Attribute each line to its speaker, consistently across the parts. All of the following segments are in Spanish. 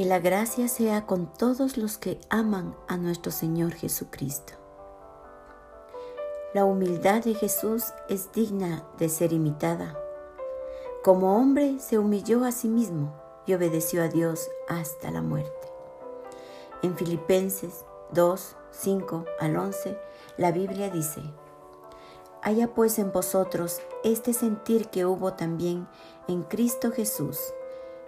Speaker 1: Que la gracia sea con todos los que aman a nuestro Señor Jesucristo. La humildad de Jesús es digna de ser imitada. Como hombre se humilló a sí mismo y obedeció a Dios hasta la muerte. En Filipenses 2, 5 al 11, la Biblia dice, Haya pues en vosotros este sentir que hubo también en Cristo Jesús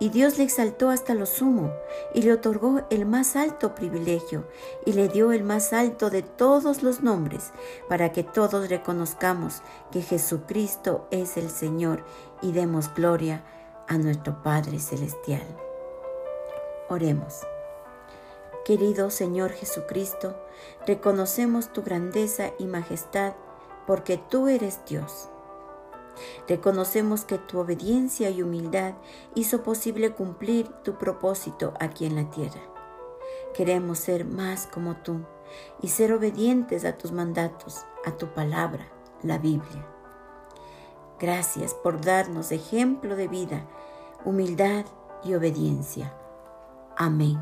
Speaker 1: y Dios le exaltó hasta lo sumo y le otorgó el más alto privilegio y le dio el más alto de todos los nombres para que todos reconozcamos que Jesucristo es el Señor y demos gloria a nuestro Padre Celestial. Oremos. Querido Señor Jesucristo, reconocemos tu grandeza y majestad porque tú eres Dios Reconocemos que tu obediencia y humildad hizo posible cumplir tu propósito aquí en la tierra. Queremos ser más como tú y ser obedientes a tus mandatos, a tu palabra, la Biblia. Gracias por darnos ejemplo de vida, humildad y obediencia. Amén.